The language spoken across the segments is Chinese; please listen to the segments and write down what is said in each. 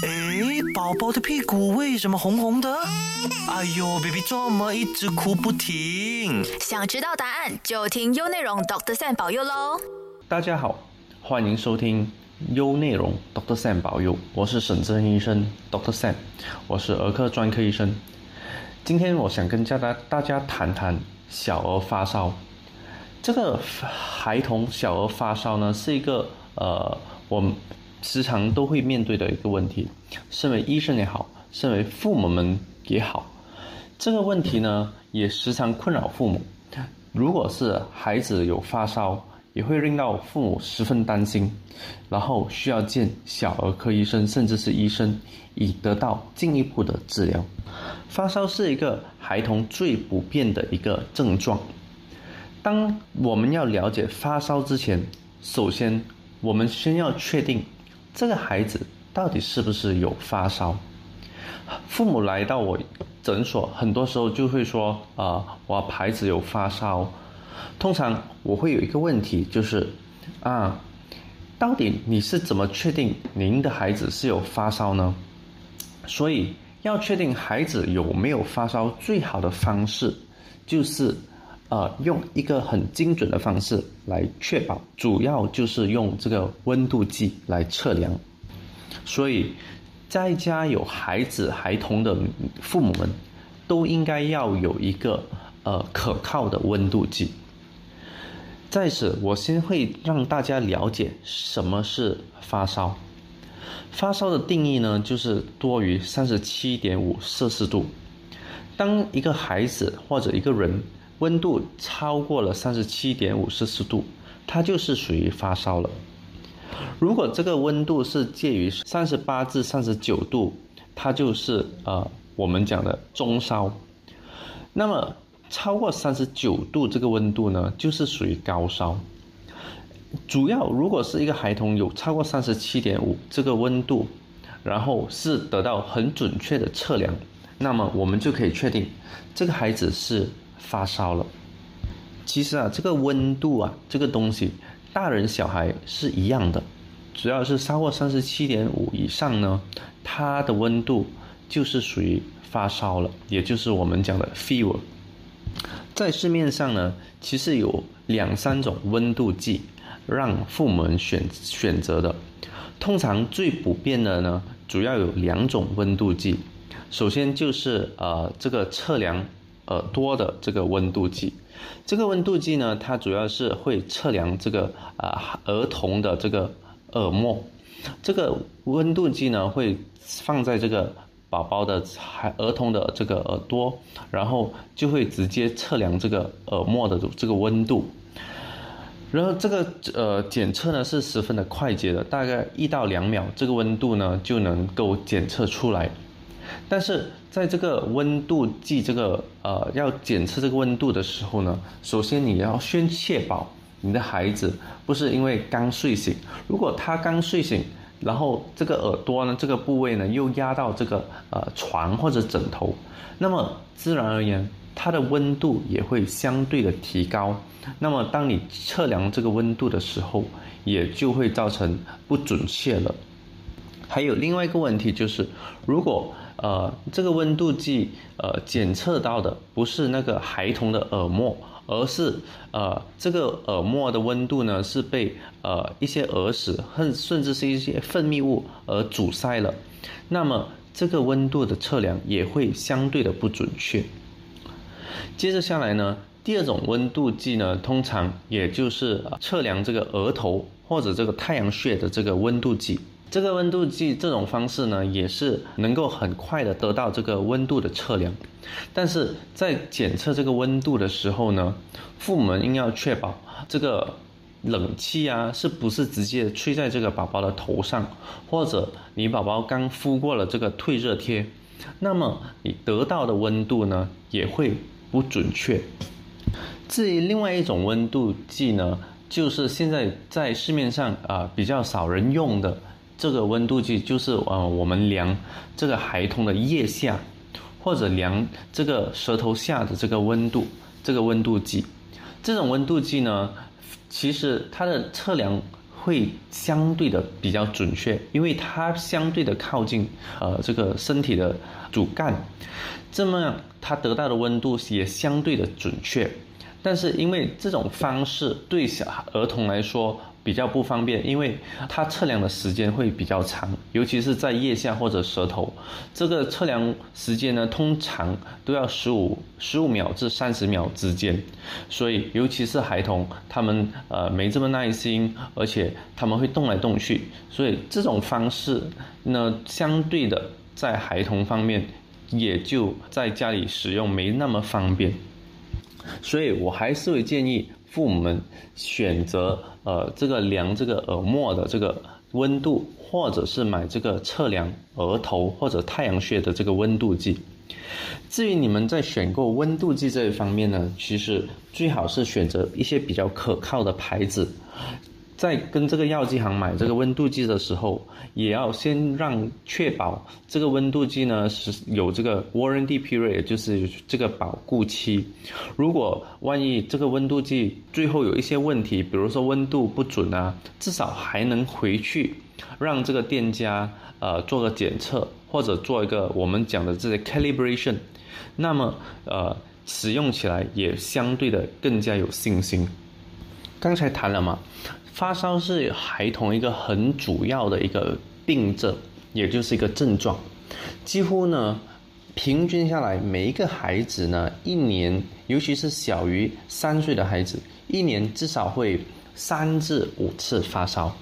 诶，宝宝的屁股为什么红红的？哎呦，baby 怎么一直哭不停？想知道答案就听优内容 Doctor Sam 保佑喽！大家好，欢迎收听优内容 Doctor Sam 保佑，我是沈正医生 Doctor Sam，我是儿科专科医生。今天我想跟大家大家谈谈小儿发烧。这个孩童小儿发烧呢，是一个呃，我们时常都会面对的一个问题。身为医生也好，身为父母们也好，这个问题呢，也时常困扰父母。如果是孩子有发烧，也会令到父母十分担心，然后需要见小儿科医生，甚至是医生，以得到进一步的治疗。发烧是一个孩童最普遍的一个症状。当我们要了解发烧之前，首先我们先要确定这个孩子到底是不是有发烧。父母来到我诊所，很多时候就会说：“啊，我孩子有发烧。”通常我会有一个问题，就是啊，到底你是怎么确定您的孩子是有发烧呢？所以要确定孩子有没有发烧，最好的方式就是。呃，用一个很精准的方式来确保，主要就是用这个温度计来测量。所以，在家有孩子、孩童的父母们，都应该要有一个呃可靠的温度计。在此，我先会让大家了解什么是发烧。发烧的定义呢，就是多于三十七点五摄氏度。当一个孩子或者一个人，温度超过了三十七点五摄氏度，它就是属于发烧了。如果这个温度是介于三十八至三十九度，它就是呃我们讲的中烧。那么超过三十九度这个温度呢，就是属于高烧。主要如果是一个孩童有超过三十七点五这个温度，然后是得到很准确的测量，那么我们就可以确定这个孩子是。发烧了，其实啊，这个温度啊，这个东西，大人小孩是一样的，只要是超过三十七点五以上呢，它的温度就是属于发烧了，也就是我们讲的 fever。在市面上呢，其实有两三种温度计让父母们选选择的，通常最普遍的呢，主要有两种温度计，首先就是呃这个测量。耳朵的这个温度计，这个温度计呢，它主要是会测量这个啊儿童的这个耳膜。这个温度计呢，会放在这个宝宝的孩儿童的这个耳朵，然后就会直接测量这个耳膜的这个温度。然后这个呃检测呢是十分的快捷的，大概一到两秒，这个温度呢就能够检测出来。但是在这个温度计这个呃要检测这个温度的时候呢，首先你要先确保你的孩子不是因为刚睡醒，如果他刚睡醒，然后这个耳朵呢这个部位呢又压到这个呃床或者枕头，那么自然而言它的温度也会相对的提高，那么当你测量这个温度的时候，也就会造成不准确了。还有另外一个问题就是，如果呃这个温度计呃检测到的不是那个孩童的耳膜，而是呃这个耳膜的温度呢是被呃一些耳屎甚甚至是一些分泌物而阻塞了，那么这个温度的测量也会相对的不准确。接着下来呢，第二种温度计呢，通常也就是测量这个额头或者这个太阳穴的这个温度计。这个温度计这种方式呢，也是能够很快的得到这个温度的测量，但是在检测这个温度的时候呢，父母们应要确保这个冷气啊，是不是直接吹在这个宝宝的头上，或者你宝宝刚敷过了这个退热贴，那么你得到的温度呢，也会不准确。至于另外一种温度计呢，就是现在在市面上啊比较少人用的。这个温度计就是呃，我们量这个孩童的腋下，或者量这个舌头下的这个温度，这个温度计。这种温度计呢，其实它的测量会相对的比较准确，因为它相对的靠近呃这个身体的主干，这么样它得到的温度也相对的准确。但是因为这种方式对小儿童来说比较不方便，因为它测量的时间会比较长，尤其是在腋下或者舌头，这个测量时间呢通常都要十五十五秒至三十秒之间，所以尤其是孩童，他们呃没这么耐心，而且他们会动来动去，所以这种方式呢相对的在孩童方面也就在家里使用没那么方便。所以我还是会建议父母们选择呃这个量这个耳膜的这个温度，或者是买这个测量额头或者太阳穴的这个温度计。至于你们在选购温度计这一方面呢，其实最好是选择一些比较可靠的牌子。在跟这个药剂行买这个温度计的时候，也要先让确保这个温度计呢是有这个 warranty period，就是这个保固期。如果万一这个温度计最后有一些问题，比如说温度不准啊，至少还能回去让这个店家呃做个检测，或者做一个我们讲的这些 calibration，那么呃使用起来也相对的更加有信心。刚才谈了嘛。发烧是孩童一个很主要的一个病症，也就是一个症状。几乎呢，平均下来，每一个孩子呢，一年，尤其是小于三岁的孩子，一年至少会三至五次发烧。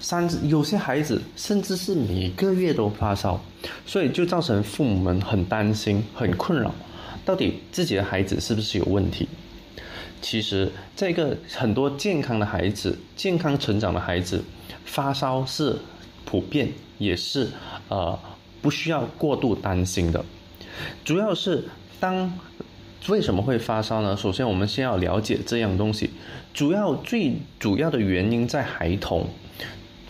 三至有些孩子甚至是每个月都发烧，所以就造成父母们很担心、很困扰，到底自己的孩子是不是有问题？其实，这个很多健康的孩子、健康成长的孩子，发烧是普遍，也是呃不需要过度担心的。主要是当为什么会发烧呢？首先，我们先要了解这样东西。主要最主要的原因在孩童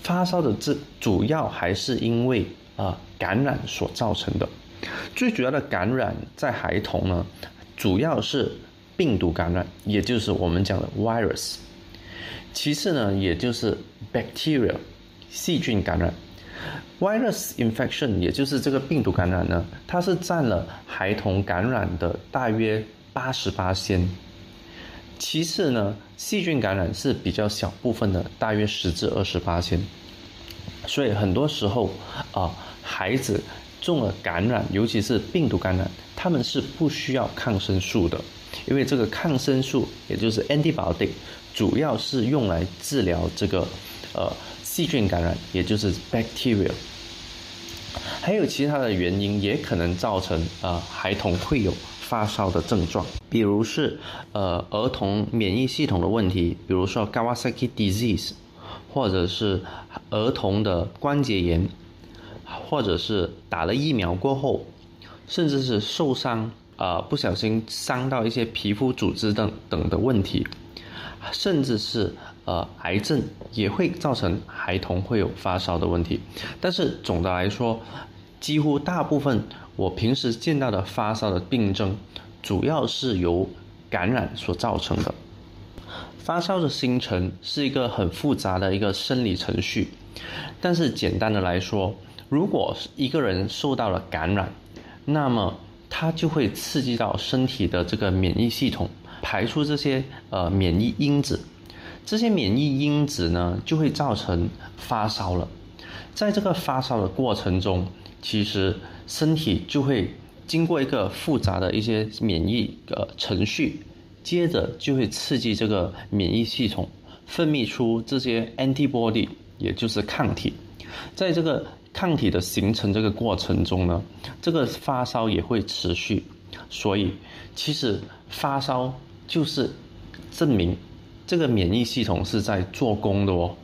发烧的这主要还是因为啊感染所造成的。最主要的感染在孩童呢，主要是。病毒感染，也就是我们讲的 virus。其次呢，也就是 bacteria 细菌感染。virus infection 也就是这个病毒感染呢，它是占了孩童感染的大约八十八先。其次呢，细菌感染是比较小部分的，大约十至二十八先。所以很多时候啊，孩子中了感染，尤其是病毒感染，他们是不需要抗生素的。因为这个抗生素，也就是 antibiotic，主要是用来治疗这个呃细菌感染，也就是 bacteria。还有其他的原因，也可能造成啊孩童会有发烧的症状，比如是呃儿童免疫系统的问题，比如说 Kawasaki disease，或者是儿童的关节炎，或者是打了疫苗过后，甚至是受伤。呃，不小心伤到一些皮肤组织等等的问题，甚至是呃癌症也会造成孩童会有发烧的问题。但是总的来说，几乎大部分我平时见到的发烧的病症，主要是由感染所造成的。发烧的形成是一个很复杂的一个生理程序，但是简单的来说，如果一个人受到了感染，那么它就会刺激到身体的这个免疫系统，排出这些呃免疫因子，这些免疫因子呢就会造成发烧了。在这个发烧的过程中，其实身体就会经过一个复杂的一些免疫呃程序，接着就会刺激这个免疫系统分泌出这些 antibody，也就是抗体，在这个。抗体的形成这个过程中呢，这个发烧也会持续，所以其实发烧就是证明这个免疫系统是在做工的哦。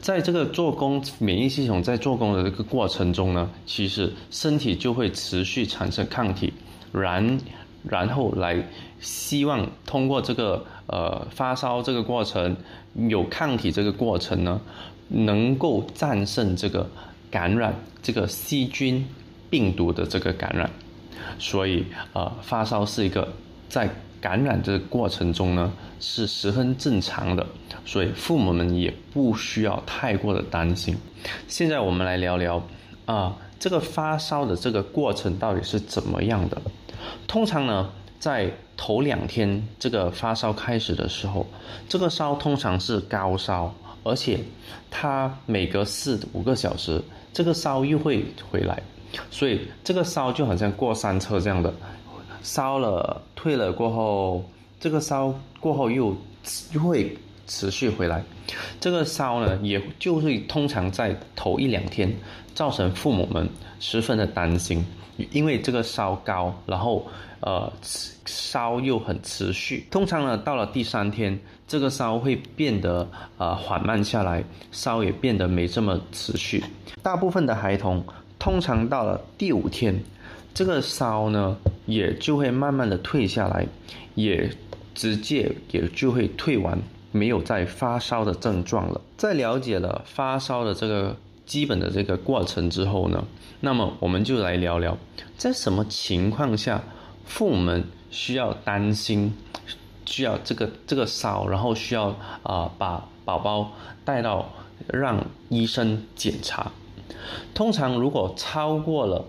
在这个做工免疫系统在做工的这个过程中呢，其实身体就会持续产生抗体，然然后来希望通过这个呃发烧这个过程有抗体这个过程呢，能够战胜这个。感染这个细菌、病毒的这个感染，所以呃，发烧是一个在感染这个过程中呢是十分正常的，所以父母们也不需要太过的担心。现在我们来聊聊啊，这个发烧的这个过程到底是怎么样的？通常呢，在头两天这个发烧开始的时候，这个烧通常是高烧，而且它每隔四五个小时，这个烧又会回来，所以这个烧就好像过山车这样的，烧了退了过后，这个烧过后又又会持续回来，这个烧呢，也就会通常在头一两天造成父母们十分的担心。因为这个烧高，然后呃烧又很持续，通常呢到了第三天，这个烧会变得呃缓慢下来，烧也变得没这么持续。大部分的孩童通常到了第五天，这个烧呢也就会慢慢的退下来，也直接也就会退完，没有再发烧的症状了。在了解了发烧的这个基本的这个过程之后呢？那么我们就来聊聊，在什么情况下，父母们需要担心，需要这个这个烧，然后需要啊把宝宝带到让医生检查。通常如果超过了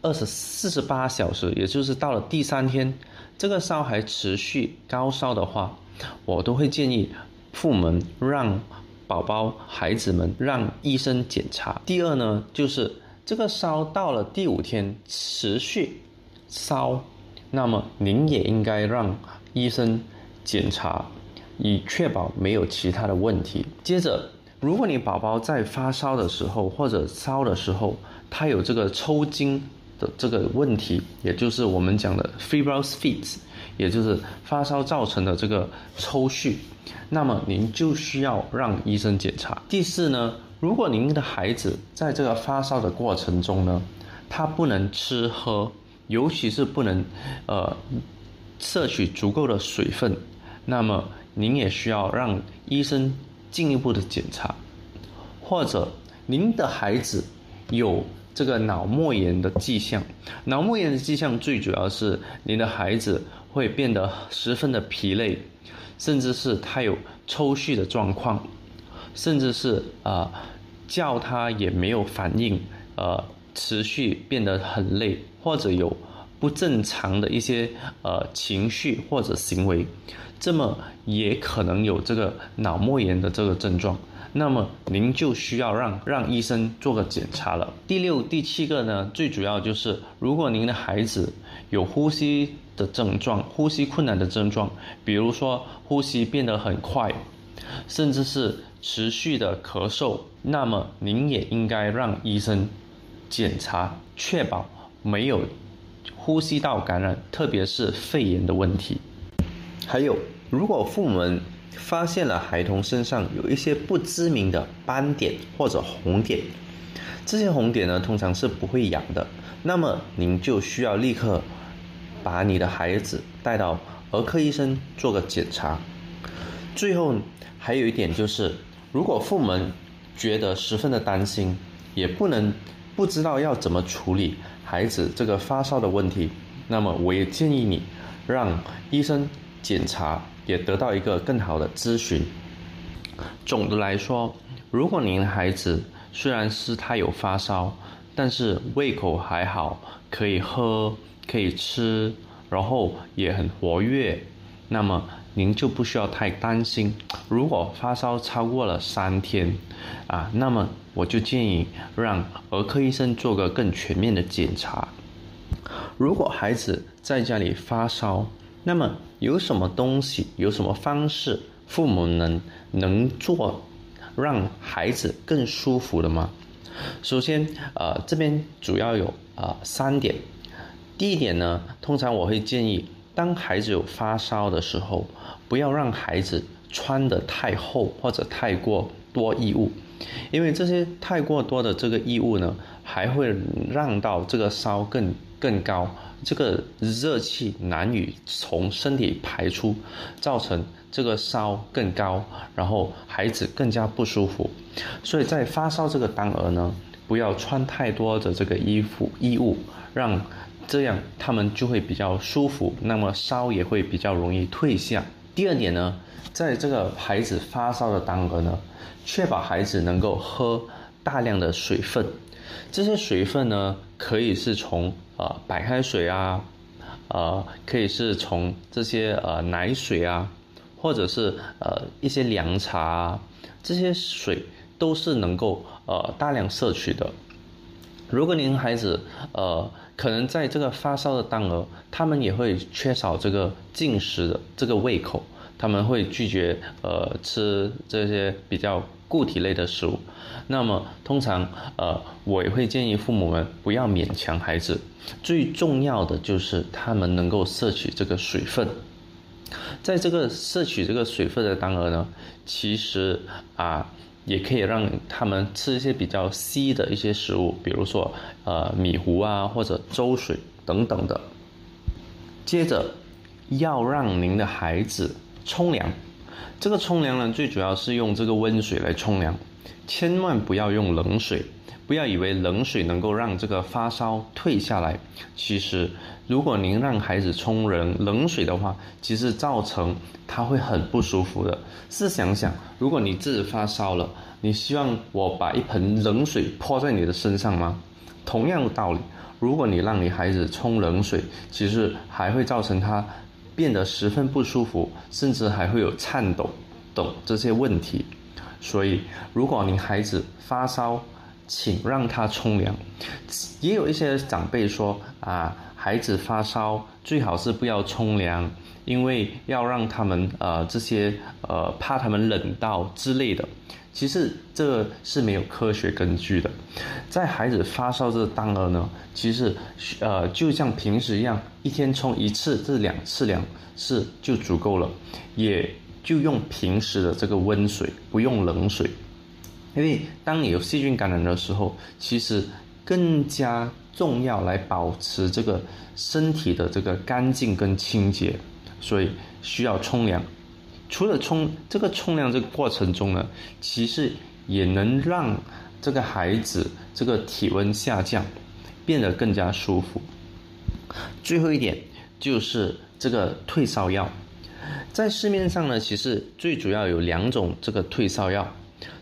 二十四十八小时，也就是到了第三天，这个烧还持续高烧的话，我都会建议父母们让宝宝孩子们让医生检查。第二呢，就是。这个烧到了第五天持续烧，那么您也应该让医生检查，以确保没有其他的问题。接着，如果你宝宝在发烧的时候或者烧的时候，他有这个抽筋的这个问题，也就是我们讲的 febrile fits，也就是发烧造成的这个抽搐，那么您就需要让医生检查。第四呢？如果您的孩子在这个发烧的过程中呢，他不能吃喝，尤其是不能，呃，摄取足够的水分，那么您也需要让医生进一步的检查，或者您的孩子有这个脑膜炎的迹象，脑膜炎的迹象最主要是您的孩子会变得十分的疲累，甚至是他有抽搐的状况，甚至是啊。叫他也没有反应，呃，持续变得很累，或者有不正常的一些呃情绪或者行为，这么也可能有这个脑膜炎的这个症状，那么您就需要让让医生做个检查了。第六、第七个呢，最主要就是如果您的孩子有呼吸的症状，呼吸困难的症状，比如说呼吸变得很快，甚至是。持续的咳嗽，那么您也应该让医生检查，确保没有呼吸道感染，特别是肺炎的问题。还有，如果父母们发现了孩童身上有一些不知名的斑点或者红点，这些红点呢通常是不会痒的，那么您就需要立刻把你的孩子带到儿科医生做个检查。最后还有一点就是。如果父母觉得十分的担心，也不能不知道要怎么处理孩子这个发烧的问题，那么我也建议你让医生检查，也得到一个更好的咨询。总的来说，如果您的孩子虽然是他有发烧，但是胃口还好，可以喝，可以吃，然后也很活跃，那么。您就不需要太担心。如果发烧超过了三天，啊，那么我就建议让儿科医生做个更全面的检查。如果孩子在家里发烧，那么有什么东西、有什么方式，父母能能做让孩子更舒服的吗？首先，呃，这边主要有啊三点。第一点呢，通常我会建议。当孩子有发烧的时候，不要让孩子穿的太厚或者太过多衣物，因为这些太过多的这个衣物呢，还会让到这个烧更更高，这个热气难以从身体排出，造成这个烧更高，然后孩子更加不舒服。所以在发烧这个当儿呢，不要穿太多的这个衣服衣物，让。这样他们就会比较舒服，那么烧也会比较容易退下。第二点呢，在这个孩子发烧的当儿呢，确保孩子能够喝大量的水分。这些水分呢，可以是从呃白开水啊，呃，可以是从这些呃奶水啊，或者是呃一些凉茶啊，这些水都是能够呃大量摄取的。如果您孩子呃可能在这个发烧的当儿，他们也会缺少这个进食的这个胃口，他们会拒绝呃吃这些比较固体类的食物。那么通常呃我也会建议父母们不要勉强孩子，最重要的就是他们能够摄取这个水分。在这个摄取这个水分的当儿呢，其实啊。也可以让他们吃一些比较稀的一些食物，比如说呃米糊啊或者粥水等等的。接着要让您的孩子冲凉，这个冲凉呢最主要是用这个温水来冲凉，千万不要用冷水。不要以为冷水能够让这个发烧退下来，其实如果您让孩子冲冷冷水的话，其实造成他会很不舒服的。试想想，如果你自己发烧了，你希望我把一盆冷水泼在你的身上吗？同样的道理，如果你让你孩子冲冷水，其实还会造成他变得十分不舒服，甚至还会有颤抖等这些问题。所以，如果您孩子发烧，请让他冲凉。也有一些长辈说啊，孩子发烧最好是不要冲凉，因为要让他们呃这些呃怕他们冷到之类的。其实这是没有科学根据的。在孩子发烧这当儿呢，其实呃就像平时一样，一天冲一次至两次凉是就足够了，也就用平时的这个温水，不用冷水。因为当你有细菌感染的时候，其实更加重要来保持这个身体的这个干净跟清洁，所以需要冲凉。除了冲这个冲凉这个过程中呢，其实也能让这个孩子这个体温下降，变得更加舒服。最后一点就是这个退烧药，在市面上呢，其实最主要有两种这个退烧药。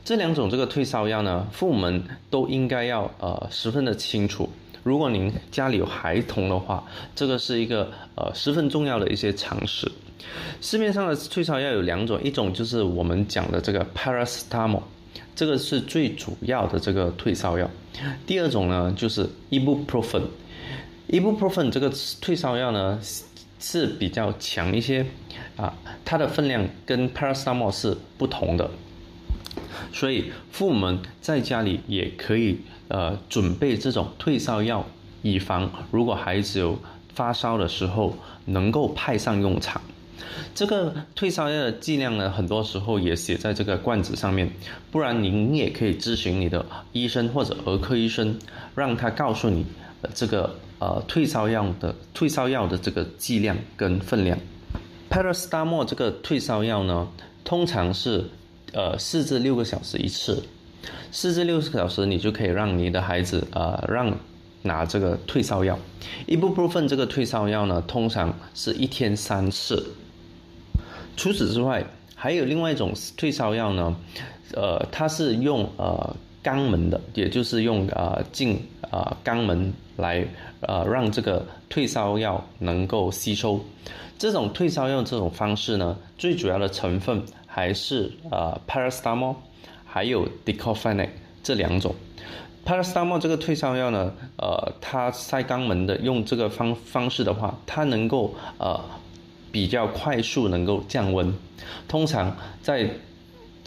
这两种这个退烧药呢，父母们都应该要呃十分的清楚。如果您家里有孩童的话，这个是一个呃十分重要的一些常识。市面上的退烧药有两种，一种就是我们讲的这个 paracetamol，这个是最主要的这个退烧药。第二种呢就是 ibuprofen，ibuprofen 这个退烧药呢是比较强一些啊，它的分量跟 paracetamol 是不同的。所以父母们在家里也可以呃准备这种退烧药，以防如果孩子有发烧的时候能够派上用场。这个退烧药的剂量呢，很多时候也写在这个罐子上面，不然您也可以咨询你的医生或者儿科医生，让他告诉你这个呃退烧药的退烧药的这个剂量跟分量。p a r a s t a m o 这个退烧药呢，通常是。呃，四至六个小时一次，四至六个小时，你就可以让你的孩子呃让拿这个退烧药。一部部分这个退烧药呢，通常是一天三次。除此之外，还有另外一种退烧药呢，呃，它是用呃肛门的，也就是用呃进呃肛门来呃让这个退烧药能够吸收。这种退烧药这种方式呢，最主要的成分。还是呃，paracetamol，还有 d e c o f e n a c 这两种。paracetamol 这个退烧药呢，呃，它塞肛门的用这个方方式的话，它能够呃比较快速能够降温。通常在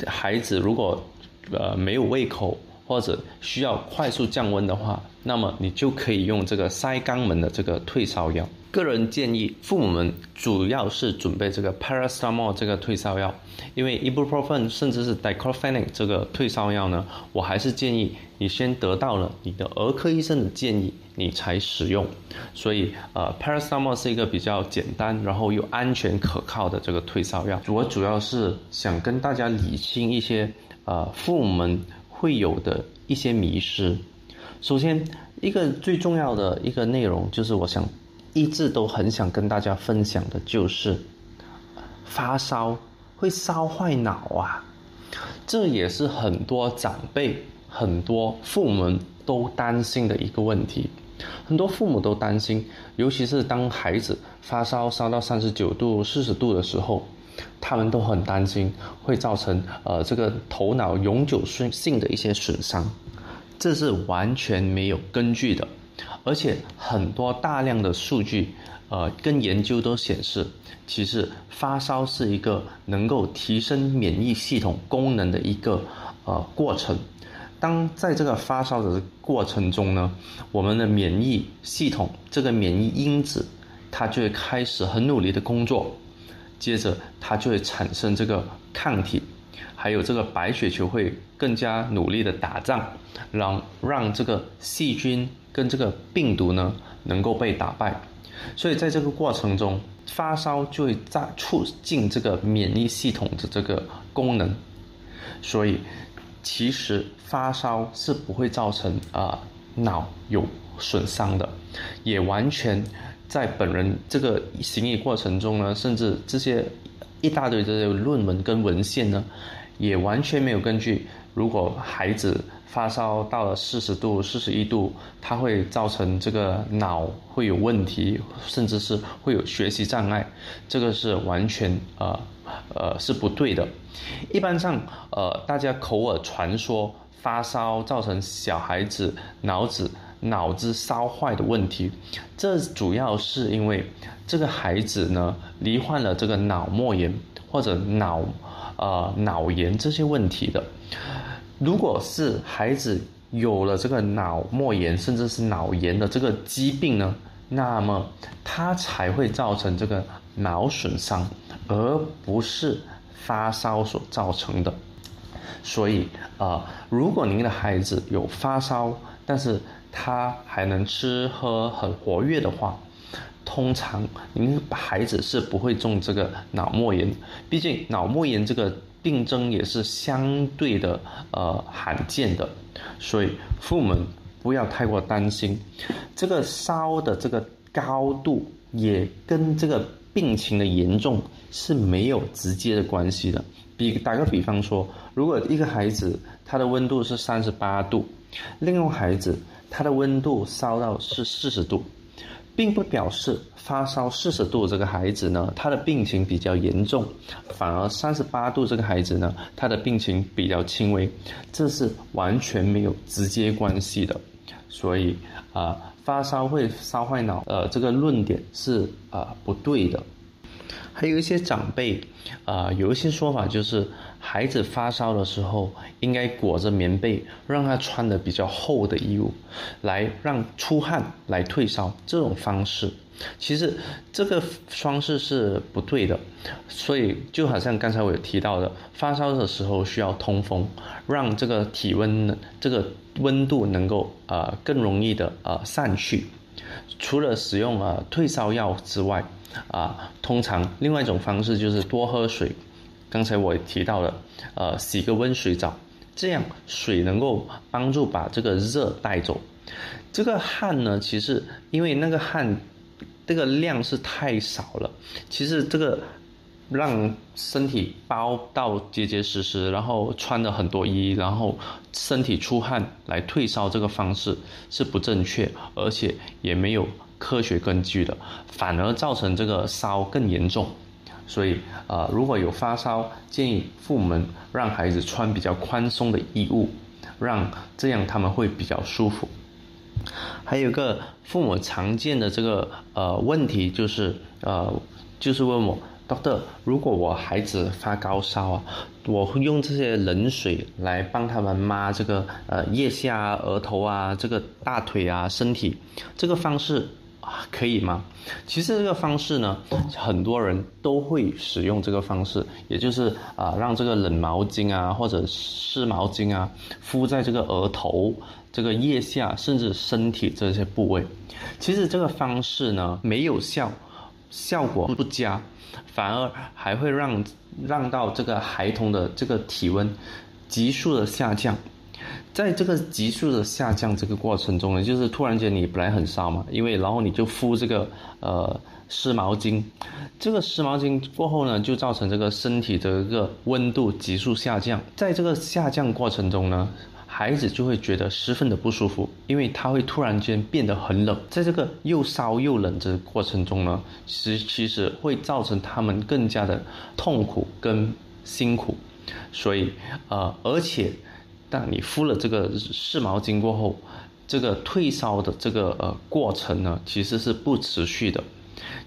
孩子如果呃没有胃口或者需要快速降温的话，那么你就可以用这个塞肛门的这个退烧药。个人建议，父母们主要是准备这个 paracetamol 这个退烧药，因为 ibuprofen 甚至是 diclofenac 这个退烧药呢，我还是建议你先得到了你的儿科医生的建议，你才使用。所以，呃，paracetamol 是一个比较简单，然后又安全可靠的这个退烧药。我主要是想跟大家理清一些，呃，父母们会有的一些迷失。首先，一个最重要的一个内容就是我想。一直都很想跟大家分享的就是，发烧会烧坏脑啊？这也是很多长辈、很多父母们都担心的一个问题。很多父母都担心，尤其是当孩子发烧烧到三十九度、四十度的时候，他们都很担心会造成呃这个头脑永久性的一些损伤，这是完全没有根据的。而且很多大量的数据，呃，跟研究都显示，其实发烧是一个能够提升免疫系统功能的一个呃过程。当在这个发烧的过程中呢，我们的免疫系统这个免疫因子，它就会开始很努力的工作，接着它就会产生这个抗体，还有这个白血球会更加努力的打仗，让让这个细菌跟这个病毒呢能够被打败，所以在这个过程中，发烧就会在促进这个免疫系统的这个功能，所以。其实发烧是不会造成啊脑有损伤的，也完全在本人这个行医过程中呢，甚至这些一大堆这些论文跟文献呢，也完全没有根据。如果孩子发烧到了四十度、四十一度，它会造成这个脑会有问题，甚至是会有学习障碍，这个是完全呃呃是不对的。一般上，呃，大家口耳传说发烧造成小孩子脑子脑子烧坏的问题，这主要是因为这个孩子呢罹患了这个脑膜炎或者脑呃脑炎这些问题的。如果是孩子有了这个脑膜炎甚至是脑炎的这个疾病呢，那么它才会造成这个脑损伤，而不是。发烧所造成的，所以啊，如果您的孩子有发烧，但是他还能吃喝很活跃的话，通常您孩子是不会中这个脑膜炎。毕竟脑膜炎这个病症也是相对的呃罕见的，所以父母不要太过担心。这个烧的这个高度也跟这个。病情的严重是没有直接的关系的。比打个比方说，如果一个孩子他的温度是三十八度，另外孩子他的温度烧到是四十度，并不表示发烧四十度这个孩子呢他的病情比较严重，反而三十八度这个孩子呢他的病情比较轻微，这是完全没有直接关系的。所以啊。发烧会烧坏脑，呃，这个论点是啊不对的。还有一些长辈，啊，有一些说法就是，孩子发烧的时候应该裹着棉被，让他穿的比较厚的衣物，来让出汗来退烧。这种方式，其实这个方式是不对的。所以就好像刚才我有提到的，发烧的时候需要通风，让这个体温这个。温度能够呃更容易的呃散去，除了使用呃退烧药之外，啊，通常另外一种方式就是多喝水。刚才我也提到了，呃，洗个温水澡，这样水能够帮助把这个热带走。这个汗呢，其实因为那个汗这个量是太少了，其实这个。让身体包到结结实实，然后穿了很多衣，然后身体出汗来退烧，这个方式是不正确，而且也没有科学根据的，反而造成这个烧更严重。所以啊，如果有发烧，建议父母们让孩子穿比较宽松的衣物，让这样他们会比较舒服。还有个父母常见的这个呃问题就是呃，就是问我。doctor，如果我孩子发高烧啊，我会用这些冷水来帮他们抹这个呃腋下啊、额头啊、这个大腿啊、身体，这个方式可以吗？其实这个方式呢，很多人都会使用这个方式，也就是啊让这个冷毛巾啊或者湿毛巾啊敷在这个额头、这个腋下甚至身体这些部位。其实这个方式呢没有效，效果不佳。反而还会让让到这个孩童的这个体温急速的下降，在这个急速的下降这个过程中呢，就是突然间你本来很烧嘛，因为然后你就敷这个呃湿毛巾，这个湿毛巾过后呢，就造成这个身体的一个温度急速下降，在这个下降过程中呢。孩子就会觉得十分的不舒服，因为他会突然间变得很冷，在这个又烧又冷这个过程中呢，其其实会造成他们更加的痛苦跟辛苦，所以呃，而且当你敷了这个湿毛巾过后，这个退烧的这个呃过程呢，其实是不持续的，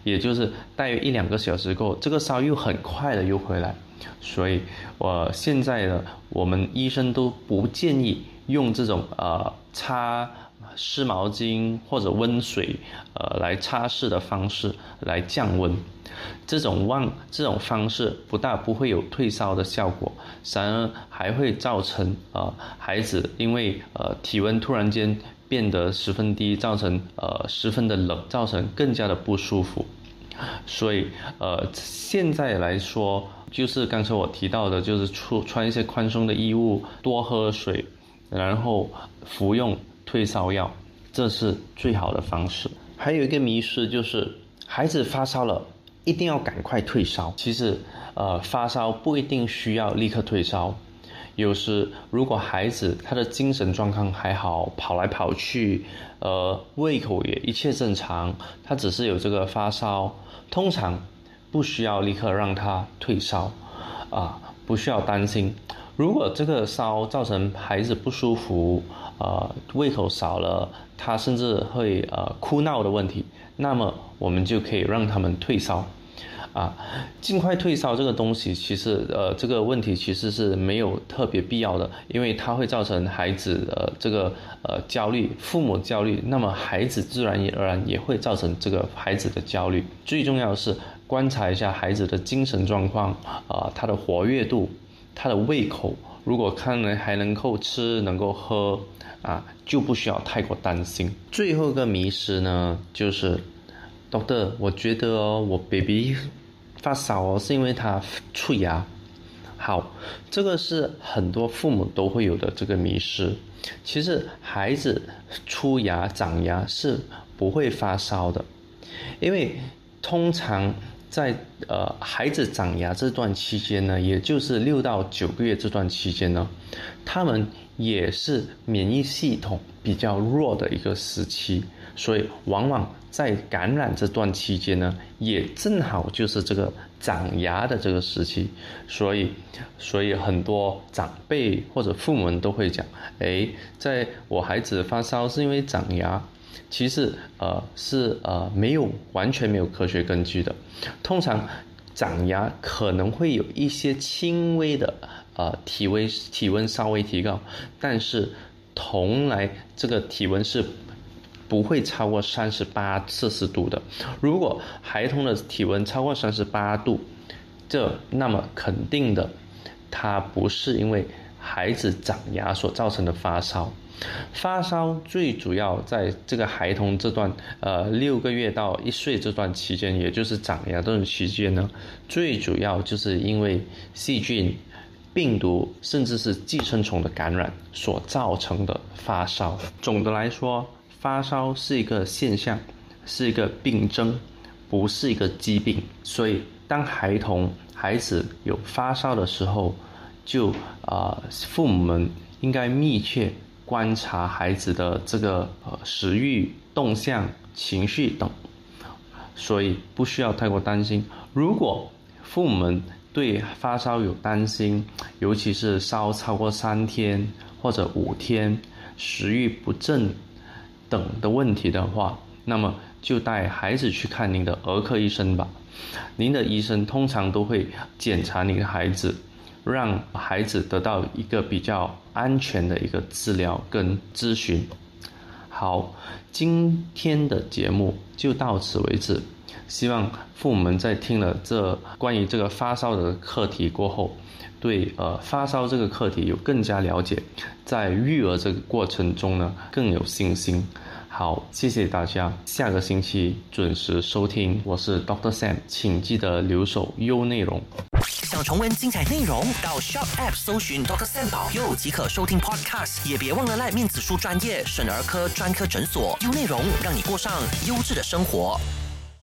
也就是大约一两个小时后，这个烧又很快的又回来。所以，我现在呢，我们医生都不建议用这种呃擦湿毛巾或者温水呃来擦拭的方式来降温。这种忘这种方式不大不会有退烧的效果，反而还会造成呃孩子因为呃体温突然间变得十分低，造成呃十分的冷，造成更加的不舒服。所以呃现在来说。就是刚才我提到的，就是穿穿一些宽松的衣物，多喝水，然后服用退烧药，这是最好的方式。还有一个迷失就是，孩子发烧了，一定要赶快退烧。其实，呃，发烧不一定需要立刻退烧。有时如果孩子他的精神状况还好，跑来跑去，呃，胃口也一切正常，他只是有这个发烧，通常。不需要立刻让他退烧，啊，不需要担心。如果这个烧造成孩子不舒服，呃，胃口少了，他甚至会呃哭闹的问题，那么我们就可以让他们退烧。啊，尽快退烧这个东西，其实呃这个问题其实是没有特别必要的，因为它会造成孩子的这个呃焦虑，父母焦虑，那么孩子自然而然也会造成这个孩子的焦虑。最重要的是观察一下孩子的精神状况啊，他的活跃度，他的胃口，如果看来还能够吃，能够喝啊，就不需要太过担心。最后一个迷失呢，就是。Doctor，我觉得，我 baby 发烧哦，是因为他蛀牙。好，这个是很多父母都会有的这个迷失。其实孩子出牙、长牙是不会发烧的，因为通常在呃孩子长牙这段期间呢，也就是六到九个月这段期间呢，他们也是免疫系统比较弱的一个时期，所以往往。在感染这段期间呢，也正好就是这个长牙的这个时期，所以，所以很多长辈或者父母都会讲，哎，在我孩子发烧是因为长牙，其实呃是呃没有完全没有科学根据的，通常长牙可能会有一些轻微的呃体温体温稍微提高，但是同来这个体温是。不会超过三十八摄氏度的。如果孩童的体温超过三十八度，这那么肯定的，它不是因为孩子长牙所造成的发烧。发烧最主要在这个孩童这段呃六个月到一岁这段期间，也就是长牙这段期间呢，最主要就是因为细菌、病毒甚至是寄生虫的感染所造成的发烧。总的来说。发烧是一个现象，是一个病症，不是一个疾病。所以，当孩童、孩子有发烧的时候，就啊，父母们应该密切观察孩子的这个呃食欲、动向、情绪等。所以，不需要太过担心。如果父母们对发烧有担心，尤其是烧超过三天或者五天，食欲不振。等的问题的话，那么就带孩子去看您的儿科医生吧。您的医生通常都会检查您的孩子，让孩子得到一个比较安全的一个治疗跟咨询。好，今天的节目就到此为止。希望父母们在听了这关于这个发烧的课题过后，对呃发烧这个课题有更加了解，在育儿这个过程中呢更有信心。好，谢谢大家，下个星期准时收听，我是 Doctor Sam，请记得留守优内容。想重温精彩内容，到 Shop App 搜寻 Doctor Sam 保佑即可收听 Podcast。也别忘了赖面子书专业省儿科专科诊所，优内容让你过上优质的生活。